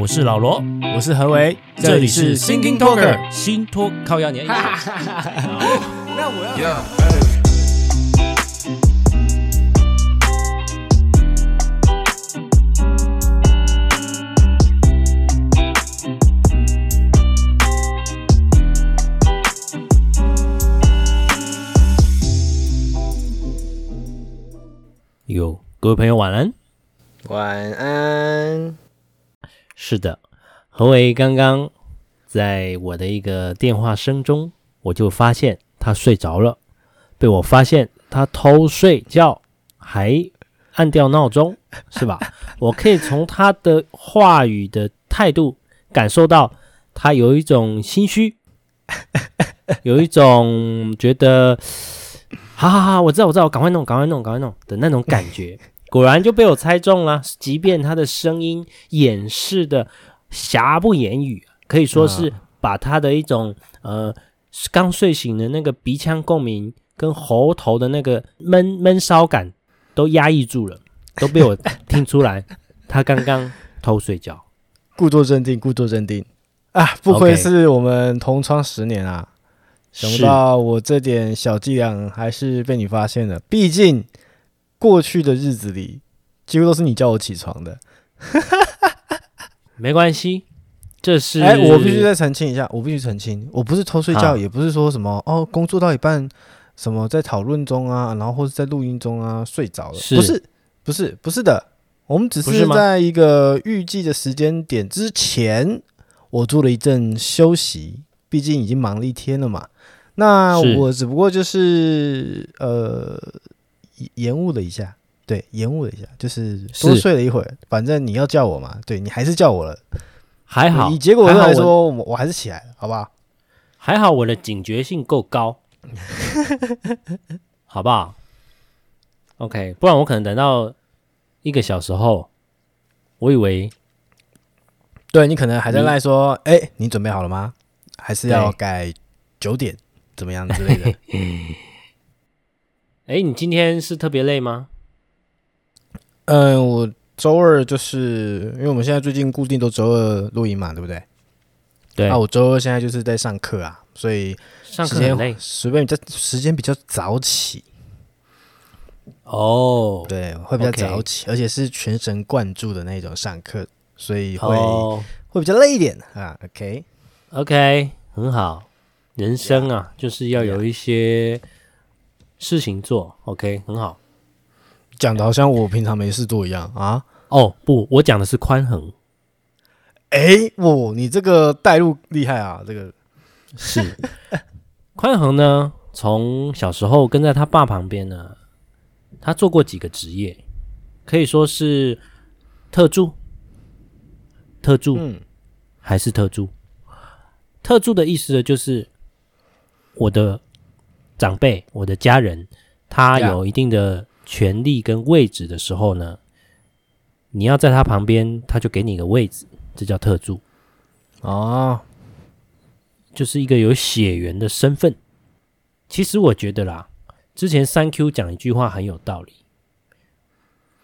我是老罗，我是何为，这里是 Thinking Talker 新托靠压年。那我要。有各位朋友晚安，晚安。是的，何为刚刚在我的一个电话声中，我就发现他睡着了，被我发现他偷睡觉，还按掉闹钟，是吧？我可以从他的话语的态度感受到，他有一种心虚，有一种觉得，好好好，我知道，我知道，我赶快弄，赶快弄，赶快弄的那种感觉。果然就被我猜中了，即便他的声音掩饰的瑕不掩瑜，可以说是把他的一种呃刚睡醒的那个鼻腔共鸣跟喉头的那个闷闷烧感都压抑住了，都被我听出来。他刚刚偷睡觉，故作镇定，故作镇定啊！不愧是我们同窗十年啊，想不到我这点小伎俩还是被你发现了，毕竟。过去的日子里，几乎都是你叫我起床的。没关系，这是哎，我必须再澄清一下，我必须澄清，我不是偷睡觉，也不是说什么哦，工作到一半，什么在讨论中啊，然后或者在录音中啊睡着了，是不是，不是，不是的，我们只是在一个预计的时间点之前，我做了一阵休息，毕竟已经忙了一天了嘛。那我只不过就是呃。延误了一下，对，延误了一下，就是多睡了一会儿。反正你要叫我嘛，对，你还是叫我了，还好。以结果来说，我我还是起来了，好不好？还好我的警觉性够高，好不好？OK，不然我可能等到一个小时后，我以为，对你可能还在赖说，哎、欸，你准备好了吗？还是要改九点，怎么样之类的？哎，你今天是特别累吗？嗯、呃，我周二就是因为我们现在最近固定都周二录音嘛，对不对？对。那、啊、我周二现在就是在上课啊，所以上课很累，随便在时间比较早起。哦，对，会比较早起.而且是全神贯注的那种上课，所以会、oh. 会比较累一点啊。Okay, 很好。人生啊.就是要有一些。Yeah. 事情做，OK，很好。讲的好像我平常没事做一样啊？哦，不，我讲的是宽恒。哎，哦，你这个带入厉害啊！这个是宽恒呢，从小时候跟在他爸旁边呢，他做过几个职业，可以说是特助，特助，嗯，还是特助。特助的意思呢，就是我的。长辈，我的家人，他有一定的权利跟位置的时候呢，你要在他旁边，他就给你一个位置，这叫特助。哦，就是一个有血缘的身份。其实我觉得啦，之前三 Q 讲一句话很有道理，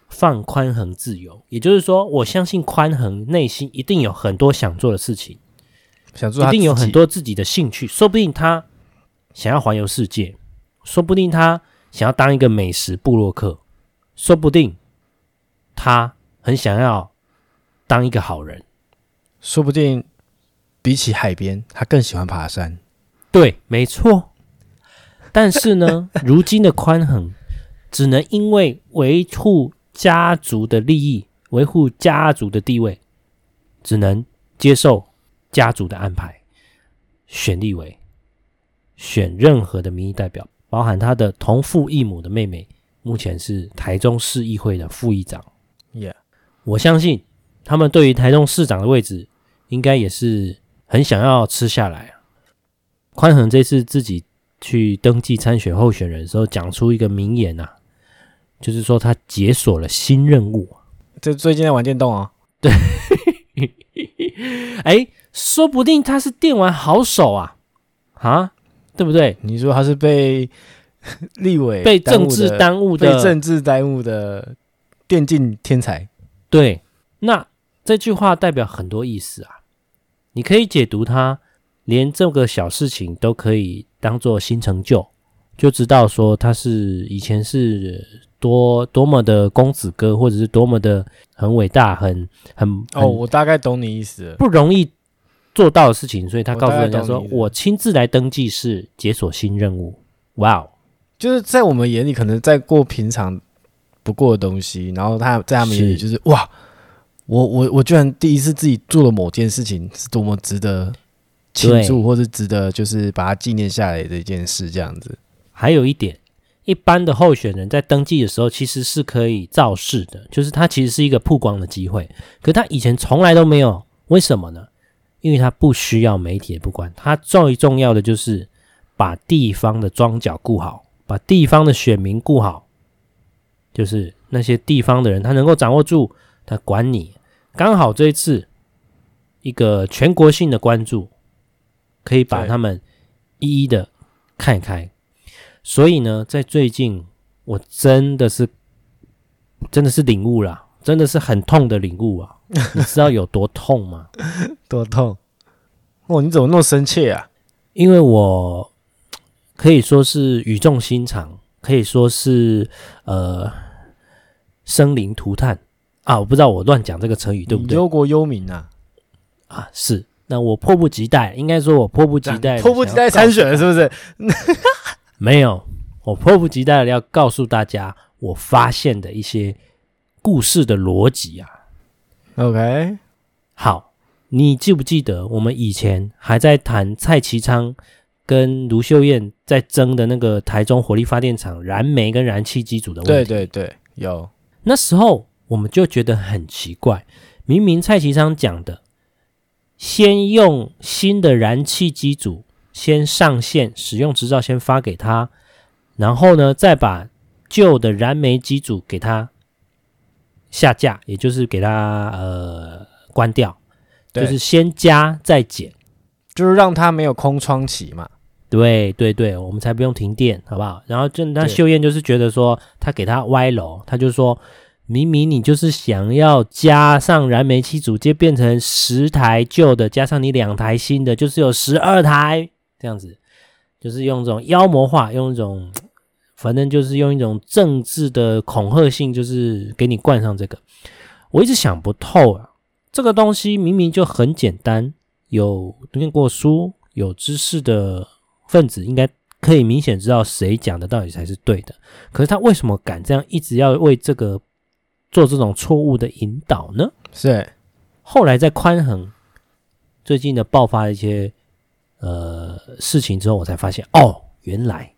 放宽恒自由，也就是说，我相信宽恒内心一定有很多想做的事情，想做，一定有很多自己的兴趣，说不定他。想要环游世界，说不定他想要当一个美食部落客，说不定他很想要当一个好人，说不定比起海边，他更喜欢爬山。对，没错。但是呢，如今的宽恒只能因为维护家族的利益，维护家族的地位，只能接受家族的安排，选立委。选任何的民意代表，包含他的同父异母的妹妹，目前是台中市议会的副议长。Yeah，我相信他们对于台中市长的位置，应该也是很想要吃下来啊。宽恒这次自己去登记参选候选人的时候，讲出一个名言呐、啊，就是说他解锁了新任务。就最近在玩电动啊？对，哎，说不定他是电玩好手啊，啊？对不对？你说他是被 立委被政治耽误的，被政治耽误的电竞天才。对，那这句话代表很多意思啊。你可以解读他，连这个小事情都可以当做新成就，就知道说他是以前是多多么的公子哥，或者是多么的很伟大，很很哦，我大概懂你意思，不容易做到的事情，所以他告诉人家说：“我，我亲自来登记是解锁新任务。”哇哦！就是在我们眼里，可能在过平常不过的东西，然后他在他们眼里就是，是哇，我我我居然第一次自己做了某件事情，是多么值得庆祝，或是值得就是把它纪念下来的一件事，这样子。还有一点，一般的候选人在登记的时候，其实是可以造势的，就是他其实是一个曝光的机会，可他以前从来都没有，为什么呢？因为他不需要媒体也不管，他最重要的就是把地方的庄脚顾好。把地方的选民顾好，就是那些地方的人，他能够掌握住，他管你。刚好这一次一个全国性的关注，可以把他们一一的看开。所以呢，在最近，我真的是真的是领悟了，真的是很痛的领悟啊！你知道有多痛吗？多痛！哦，你怎么那么生气啊？因为我。可以说是语重心长，可以说是呃生灵涂炭啊！我不知道我乱讲这个成语对不对？忧国忧民啊！啊，是。那我迫不及待，应该说我迫不及待，迫不及待参选了，是不是？没有，我迫不及待的要告诉大家我发现的一些故事的逻辑啊。OK，好，你记不记得我们以前还在谈蔡其昌？跟卢秀燕在争的那个台中火力发电厂燃煤跟燃气机组的问题，对对对，有。那时候我们就觉得很奇怪，明明蔡其昌讲的，先用新的燃气机组先上线使用执照，先发给他，然后呢，再把旧的燃煤机组给他下架，也就是给它呃关掉，就是先加再减，就是让它没有空窗期嘛。对对对，我们才不用停电，好不好？然后就那秀燕就是觉得说，他给他歪楼，他就说明明你就是想要加上燃煤机组，接变成十台旧的，加上你两台新的，就是有十二台这样子，就是用这种妖魔化，用一种反正就是用一种政治的恐吓性，就是给你灌上这个。我一直想不透啊，这个东西明明就很简单，有念过书、有知识的。分子应该可以明显知道谁讲的到底才是对的，可是他为什么敢这样一直要为这个做这种错误的引导呢？是后来在宽恒最近的爆发一些呃事情之后，我才发现哦，原来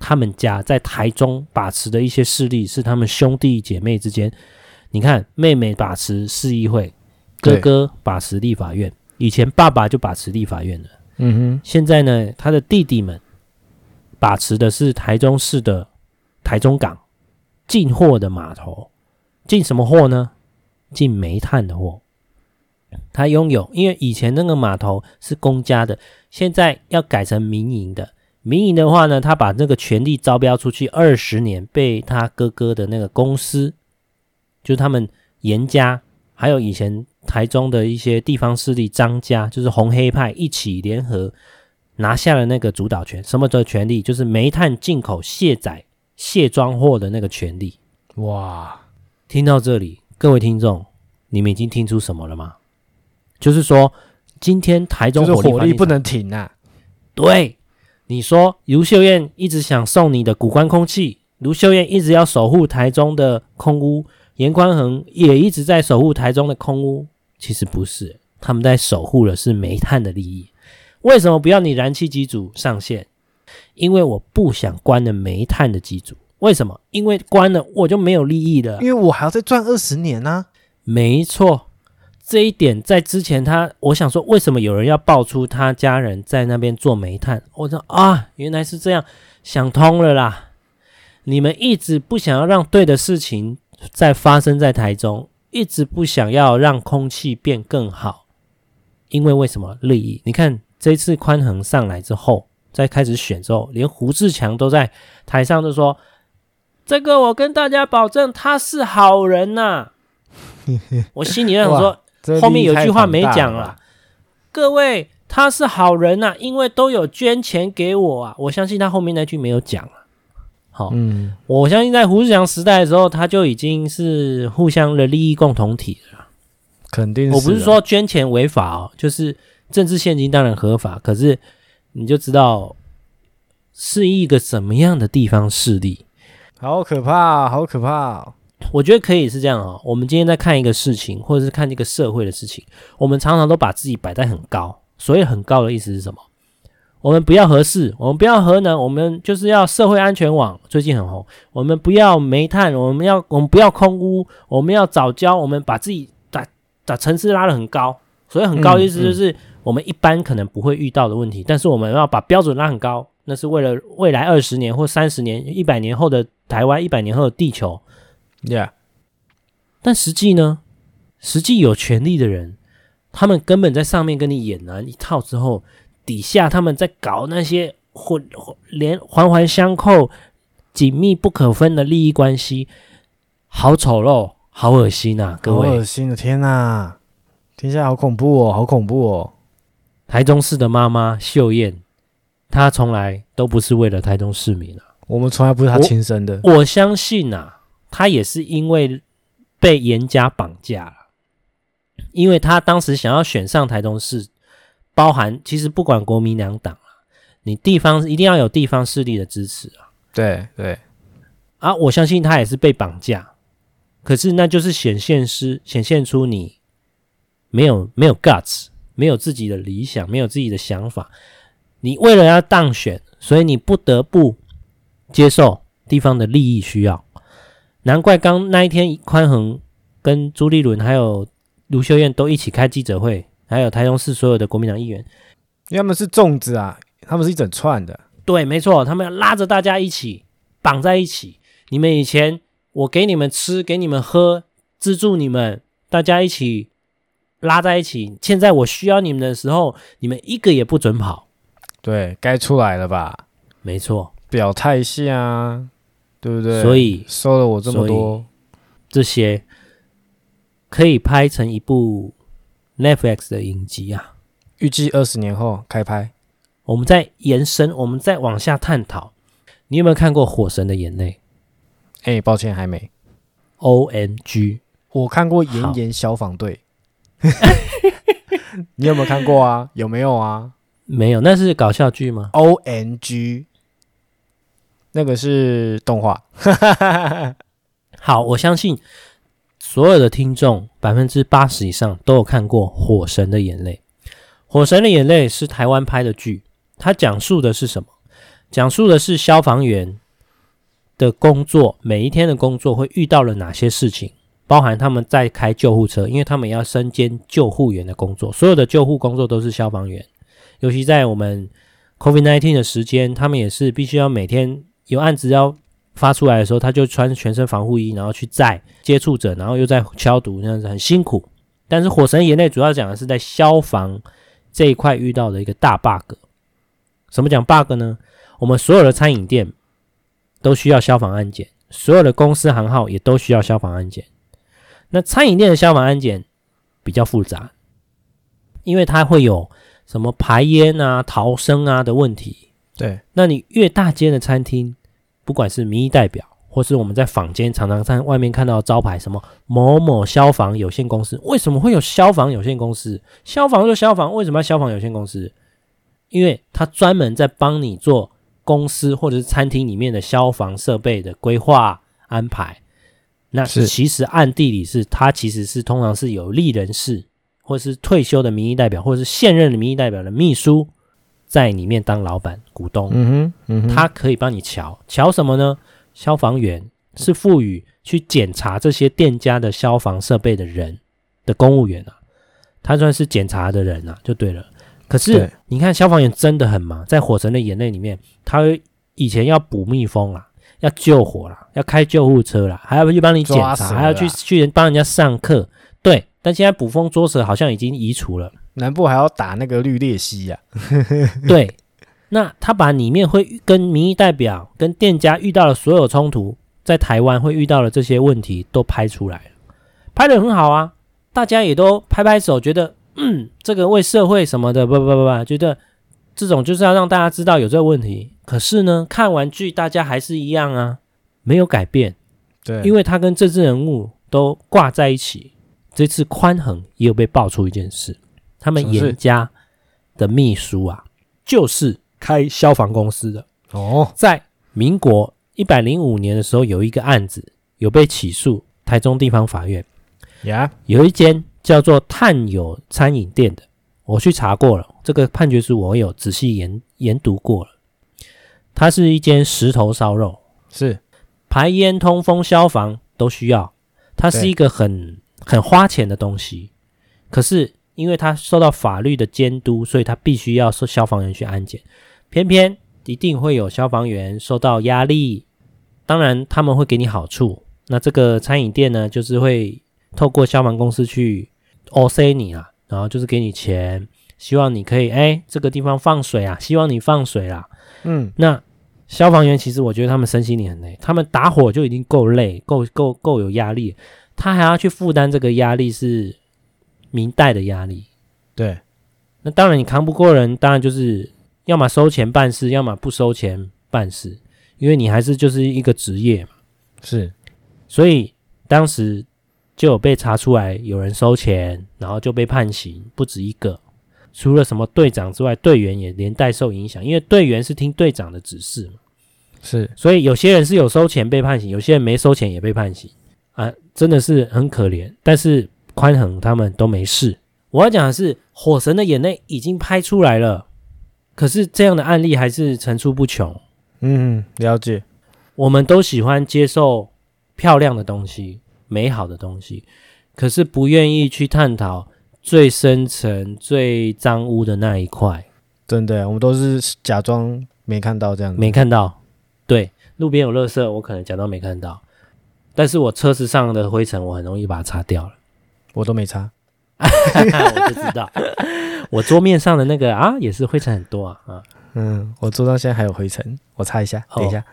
他们家在台中把持的一些势力是他们兄弟姐妹之间。你看，妹妹把持市议会，哥哥把持立法院，以前爸爸就把持立法院了。嗯哼，现在呢，他的弟弟们把持的是台中市的台中港进货的码头，进什么货呢？进煤炭的货。他拥有，因为以前那个码头是公家的，现在要改成民营的。民营的话呢，他把那个权利招标出去二十年，被他哥哥的那个公司，就是他们严家，还有以前。台中的一些地方势力张家，就是红黑派一起联合拿下了那个主导权。什么的权利？就是煤炭进口卸载卸装货的那个权利。哇！听到这里，各位听众，你们已经听出什么了吗？就是说，今天台中火力，火力不能停啊！对，你说卢秀燕一直想送你的古关空气，卢秀燕一直要守护台中的空屋，严宽恒也一直在守护台中的空屋，其实不是，他们在守护的是煤炭的利益。为什么不要你燃气机组上线？因为我不想关了煤炭的机组。为什么？因为关了我就没有利益了。因为我还要再赚二十年呢、啊。没错，这一点在之前他，我想说，为什么有人要爆出他家人在那边做煤炭？我说啊，原来是这样，想通了啦。你们一直不想要让对的事情。在发生在台中，一直不想要让空气变更好，因为为什么利益？你看这次宽恒上来之后，在开始选之后，连胡志强都在台上就说：“这个我跟大家保证，他是好人呐、”我心里想说：“ 后面有句话没讲了，各位他是好人呐、啊，因为都有捐钱给我啊。我相信他后面那句没有讲啊。好，嗯，我相信在胡志强时代的时候，他就已经是互相的利益共同体了。肯定是，我不是说捐钱违法哦，就是政治现金当然合法，可是你就知道是一个什么样的地方势力，好可怕，好可怕。我觉得可以是这样哦。我们今天在看一个事情，或者是看这个社会的事情，我们常常都把自己摆在很高。所以很高的意思是什么？我们不要核四，我们不要核能，我们就是要社会安全网，最近很红。我们不要煤炭，我们要我们不要空污，我们要早教，我们把自己把把层次拉得很高。所以很高的意思就是我们一般可能不会遇到的问题，嗯嗯、但是我们要把标准拉很高，那是为了未来二十年或三十年、一百年后的台湾，一百年后的地球。Yeah，但实际呢？实际有权力的人，他们根本在上面跟你演完一套之后，底下他们在搞那些混连环环相扣、紧密不可分的利益关系，好丑陋，好恶心啊！各位，好恶心的天哪，听起来好恐怖哦，好恐怖哦！台中市的妈妈秀燕，她从来都不是为了台中市民啊，我们从来不是她亲生的，我，我相信啊。他也是因为被严家绑架了，因为他当时想要选上台中市，包含其实不管国民两党啊，你地方一定要有地方势力的支持啊。对对，啊，我相信他也是被绑架，可是那就是显现出显现出你没有没有 guts，没有自己的理想，没有自己的想法，你为了要当选，所以你不得不接受地方的利益需要。难怪刚那一天，宽恒跟朱立伦还有卢秀燕都一起开记者会，还有台中市所有的国民党议员，因为他们是粽子啊，他们是一整串的。对，没错，他们要拉着大家一起绑在一起。你们以前我给你们吃，给你们喝，资助你们，大家一起拉在一起。现在我需要你们的时候，你们一个也不准跑。对，该出来了吧？没错，表态一下啊。对不对？所以收了我这么多，这些可以拍成一部 Netflix 的影集啊！预计二十年后开拍。我们再延伸，我们再往下探讨。你有没有看过《火神的眼泪》？哎，抱歉，还没。OMG，我看过《炎炎消防队》。你有没有看过啊？有没有啊？没有，那是搞笑剧吗？OMG。那个是动画，好，我相信所有的听众百分之八十以上都有看过《火神的眼泪》。《火神的眼泪》是台湾拍的剧，它讲述的是什么？讲述的是消防员的工作，每一天的工作会遇到了哪些事情，包含他们在开救护车，因为他们要身兼救护员的工作，所有的救护工作都是消防员，尤其在我们 COVID-19 的时间，他们也是必须要每天。有案子要发出来的时候，他就穿全身防护衣，然后去载接触者，然后又在消毒，那样子很辛苦。但是《火神眼泪》主要讲的是在消防这一块遇到的一个大 bug。什么讲 bug 呢？我们所有的餐饮店都需要消防安检，所有的公司行号也都需要消防安检。那餐饮店的消防安检比较复杂，因为它会有什么排烟啊、逃生啊的问题。对，那你越大间的餐厅。不管是民意代表，或是我们在坊间常常在外面看到的招牌，什么某某消防有限公司，为什么会有消防有限公司？消防就消防，为什么要消防有限公司？因为他专门在帮你做公司或者是餐厅里面的消防设备的规划安排。那是其实暗地里是他其实是通常是有利人士，或是退休的民意代表，或者是现任的民意代表的秘书。在里面当老板、股东，嗯哼，嗯哼，他可以帮你瞧瞧什么呢？消防员是赋予去检查这些店家的消防设备的人的公务员啊，他算是检查的人啊，就对了。可是你看，消防员真的很忙，在《火神的眼泪》里面，他以前要捕蜜蜂啊，要救火啦，要开救护车啦，还要去帮你检查，还要去去帮人家上课。对，但现在捕风捉蛇好像已经移除了。南部还要打那个绿鬣蜥呀？对，那他把里面会跟民意代表、跟店家遇到的所有冲突，在台湾会遇到的这些问题都拍出来了，拍的很好啊。大家也都拍拍手，觉得嗯，这个为社会什么的，不不不不，觉得这种就是要让大家知道有这个问题。可是呢，看完剧大家还是一样啊，没有改变。对，因为他跟政治人物都挂在一起。这次宽恒也有被爆出一件事，他们严家的秘书啊，就是开消防公司的。哦。在民国一百零五年的时候，有一个案子有被起诉，台中地方法院。呀，有一间叫做探友餐饮店的，我去查过了，这个判决书我有仔细研研读过了，它是一间石头烧肉，是。排烟通风消防都需要，它是一个很。很花钱的东西，可是因为他受到法律的监督，所以他必须要受消防员去安检。偏偏一定会有消防员受到压力，当然他们会给你好处。那这个餐饮店呢，就是会透过消防公司去 OC 你啊，然后就是给你钱，希望你可以哎这个地方放水啊，希望你放水啦。嗯，那消防员其实我觉得他们身心里很累，他们打火就已经够累，够够够有压力。他还要去负担这个压力，是民代的压力。对，那当然你扛不过人，当然就是要么收钱办事，要么不收钱办事，因为你还是就是一个职业嘛。是，所以当时就有被查出来有人收钱，然后就被判刑，不止一个。除了什么队长之外，队员也连带受影响，因为队员是听队长的指示嘛。是，所以有些人是有收钱被判刑，有些人没收钱也被判刑。啊，真的是很可怜，但是宽恒他们都没事。我要讲的是，《火神的眼泪》已经拍出来了，可是这样的案例还是层出不穷。嗯，了解。我们都喜欢接受漂亮的东西、美好的东西，可是不愿意去探讨最深层、最脏污的那一块。真的，我们都是假装没看到这样子。没看到，对，路边有垃圾，我可能假装没看到。但是我车子上的灰尘，我很容易把它擦掉了。我都没擦，我就知道。我桌面上的那个啊，也是灰尘很多啊。啊嗯，我桌上现在还有灰尘，我擦一下。等一下。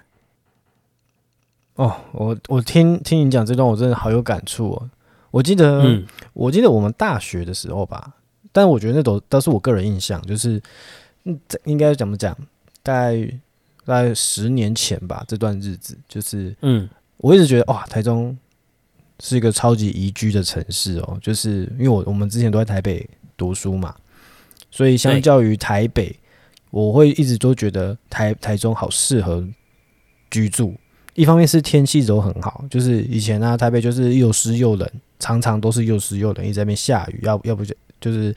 哦，哦我我听听你讲这段，我真的好有感触哦。我记得，嗯、我记得我们大学的时候吧，但我觉得那都都是我个人印象，就是嗯，应该怎么讲？大概大概十年前吧，这段日子就是嗯。我一直觉得哇，台中是一个超级宜居的城市哦，就是因为我我们之前都在台北读书嘛，所以相较于台北，我会一直都觉得台台中好适合居住。一方面是天气都很好，就是以前呢、啊，台北就是又湿又冷，常常都是又湿又冷，一直在那边下雨，要要不就就是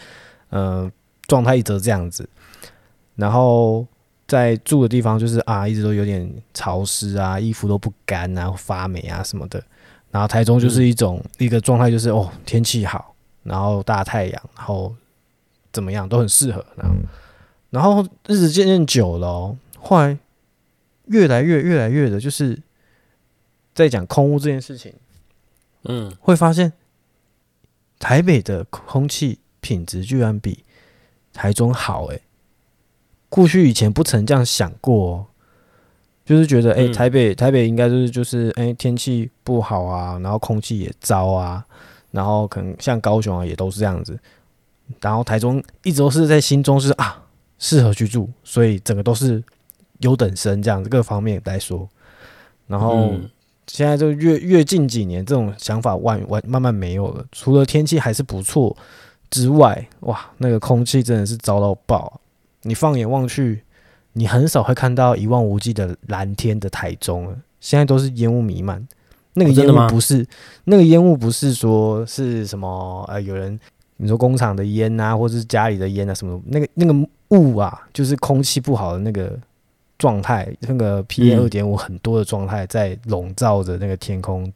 呃状态一直这样子，然后。在住的地方就是啊，一直都有点潮湿啊，衣服都不干啊，发霉啊什么的。然后台中就是一种、嗯、一个状态，就是哦，天气好，然后大太阳，然后怎么样都很适合。然后，然后日子渐渐久了、哦，后来越来越越来越的，就是在讲空屋这件事情。嗯，会发现台北的空气品质居然比台中好诶。过去以前不曾这样想过、哦，就是觉得哎、欸，台北台北应该就是就是哎、欸，天气不好啊，然后空气也糟啊，然后可能像高雄啊也都是这样子，然后台中一直都是在心中是啊适合居住，所以整个都是优等生这样子各方面来说，然后现在就越越近几年这种想法完完慢慢没有了，除了天气还是不错之外，哇，那个空气真的是糟到爆。你放眼望去，你很少会看到一望无际的蓝天的台中了。现在都是烟雾弥漫，那个烟雾不是、哦、那个烟雾不是说是什么呃，有人你说工厂的烟啊，或者是家里的烟啊什么，那个那个雾啊，就是空气不好的那个状态，那个 PM 二点五很多的状态在笼罩着那个天空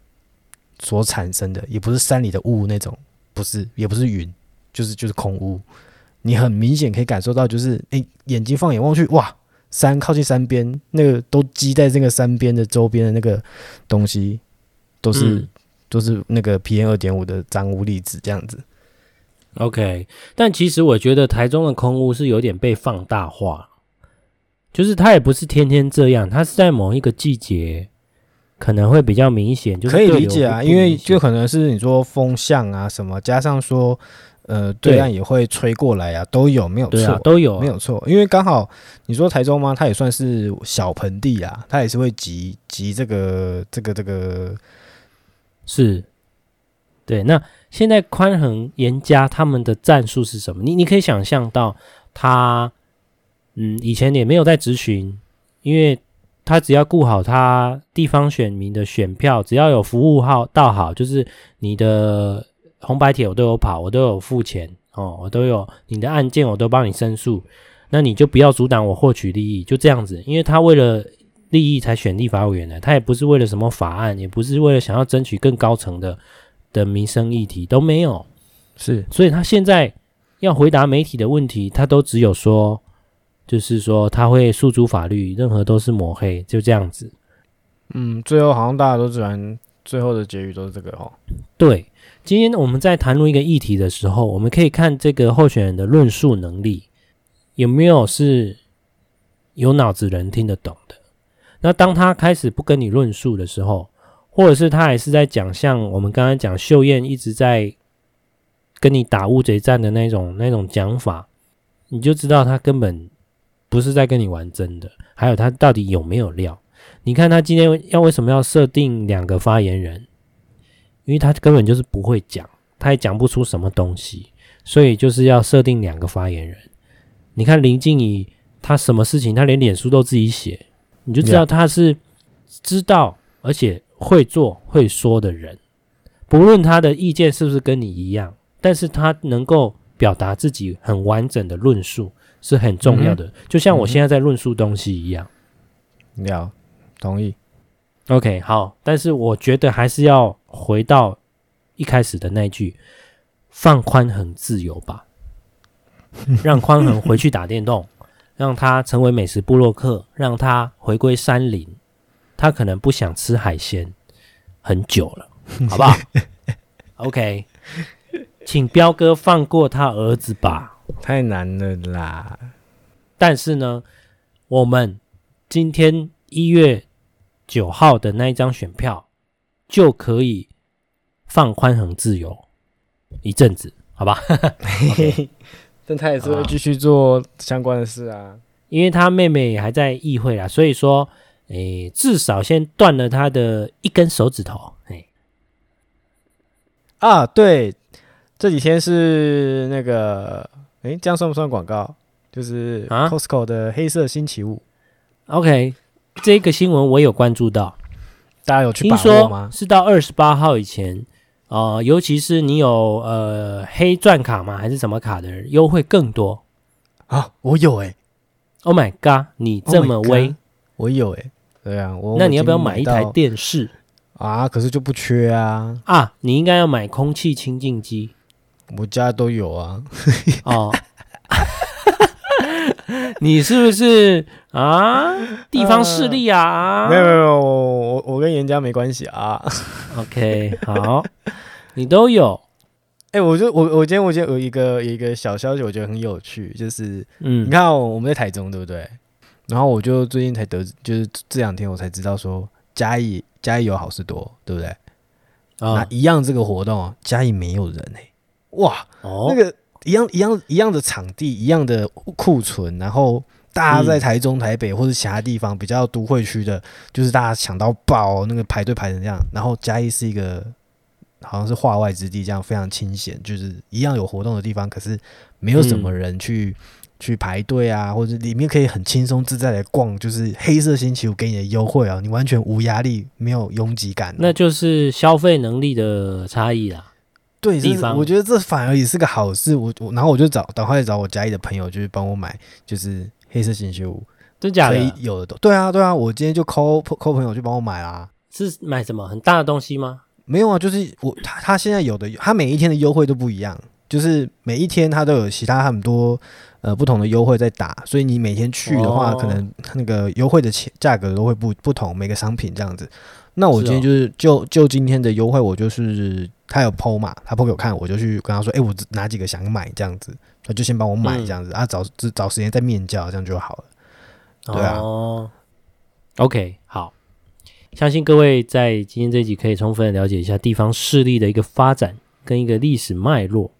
所产生的，也不是山里的雾那种，不是，也不是云，就是就是空雾。你很明显可以感受到，就是诶、欸，眼睛放眼望去，哇，山靠近山边，那个都积在这个山边的周边的那个东西，都是、嗯、都是那个 PM 二点五的脏污粒子这样子。OK，但其实我觉得台中的空污是有点被放大化，就是它也不是天天这样，它是在某一个季节可能会比较明显，就是可以理解啊，因为就可能是你说风向啊什么，加上说呃对岸也会吹过来啊，都有没有错？都有没有错？因为刚好你说台中吗？它也算是小盆地啊，它也是会集集这个这个这个是，对。那现在宽恒严加他们的战术是什么？你你可以想象到他嗯以前也没有在质询，因为。他只要顾好他地方选民的选票，只要有服务号到好，就是你的红白帖我都有跑，我都有付钱哦，我都有你的案件我都帮你申诉，那你就不要阻挡我获取利益，就这样子。因为他为了利益才选立法委员的，他也不是为了什么法案，也不是为了想要争取更高层的的民生议题都没有，是，所以他现在要回答媒体的问题，他都只有说。就是说他会诉诸法律，任何都是抹黑，就这样子。嗯，最后好像大家都喜欢最后的结语都是这个哦。对，今天我们在谈论一个议题的时候，我们可以看这个候选人的论述能力有没有是有脑子人听得懂的。那当他开始不跟你论述的时候，或者是他还是在讲像我们刚刚讲秀燕一直在跟你打乌贼战的那种那种讲法，你就知道他根本。不是在跟你玩真的，还有他到底有没有料？你看他今天要为什么要设定两个发言人？因为他根本就是不会讲，他也讲不出什么东西，所以就是要设定两个发言人。你看林静怡，他什么事情他连脸书都自己写，你就知道他是知道而且会做会说的人。不论他的意见是不是跟你一样，但是他能够表达自己很完整的论述。是很重要的，嗯、就像我现在在论述东西一样。要、嗯、同意。OK，好，但是我觉得还是要回到一开始的那句：放宽恒自由吧，让宽恒回去打电动，让他成为美食部落客，让他回归山林。他可能不想吃海鲜很久了，好不好？OK，请彪哥放过他儿子吧。太难了啦！但是呢，我们今天一月九号的那一张选票就可以放宽恒自由一阵子，好吧？但他也是会继续做相关的事啊，因为他妹妹还在议会啊，所以说，诶，至少先断了他的一根手指头。诶，啊，对，这几天是那个。诶，这样算不算广告？就是啊，Costco 的黑色星期五。OK，这个新闻我有关注到，大家有去把握吗？是到二十八号以前，呃，尤其是你有呃黑钻卡吗？还是什么卡的人优惠更多啊？我有诶、欸、，Oh my god，你这么威，oh、我有诶、欸、对啊，我那你要不要买一台电视啊？可是就不缺啊啊！你应该要买空气清净机。我家都有啊，哦，你是不是啊？地方势力啊？呃、没有没有，我我跟严家没关系啊。OK，好，你都有。哎、欸，我就我我今天我今天有一个有一个小消息，我觉得很有趣，就是嗯，你看我们在台中对不对？然后我就最近才得知，就是这两天我才知道说嘉义嘉义有好事多，对不对？哦、那一样这个活动，嘉义没有人哎、欸。哇，哦、那个一样一样一样的场地，一样的库存，然后大家在台中、台北或者其他地方比较都会区的，就是大家抢到爆，那个排队排成这样。然后嘉义是一个好像是化外之地，这样非常清闲，就是一样有活动的地方，可是没有什么人去、嗯、去排队啊，或者里面可以很轻松自在的逛，就是黑色星期五给你的优惠啊，你完全无压力，没有拥挤感，那就是消费能力的差异啦。对，地方我觉得这反而也是个好事。我我然后我就找赶快找我家里的朋友，就是帮我买，就是黑色星期五，真假的？有的都对啊对啊，我今天就 call call 朋友去帮我买啦。是买什么很大的东西吗？没有啊，就是我他他现在有的，他每一天的优惠都不一样，就是每一天他都有其他很多呃不同的优惠在打，所以你每天去的话，哦、可能那个优惠的钱价格都会不不同，每个商品这样子。那我今天就是就、哦、就今天的优惠，我就是。他有 PO 嘛？他 PO 给我看，我就去跟他说：“哎、欸，我哪几个想买这样子？”他就先帮我买这样子、嗯、啊，找找时间再面交，这样就好了。对啊。哦、OK，好。相信各位在今天这一集可以充分的了解一下地方势力的一个发展跟一个历史脉络，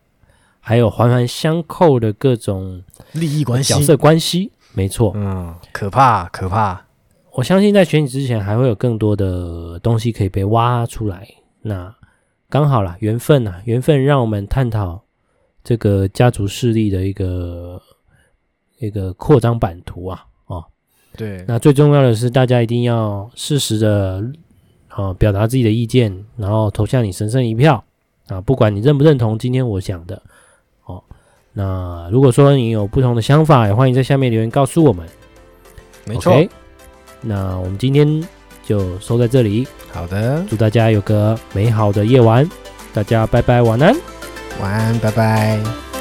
还有环环相扣的各种利益关系、角色关系。没错，嗯，可怕，可怕。我相信在选举之前还会有更多的东西可以被挖出来。那刚好啦，缘分呐，缘分让我们探讨这个家族势力的一个一个扩张版图啊。哦，对。那最重要的是，大家一定要适时的啊表达自己的意见，然后投下你神圣一票啊，不管你认不认同今天我讲的哦。那如果说你有不同的想法，也欢迎在下面留言告诉我们。没错。Okay? 那我们今天就收在这里。好的，祝大家有个美好的夜晚。大家拜拜，晚安，晚安，拜拜。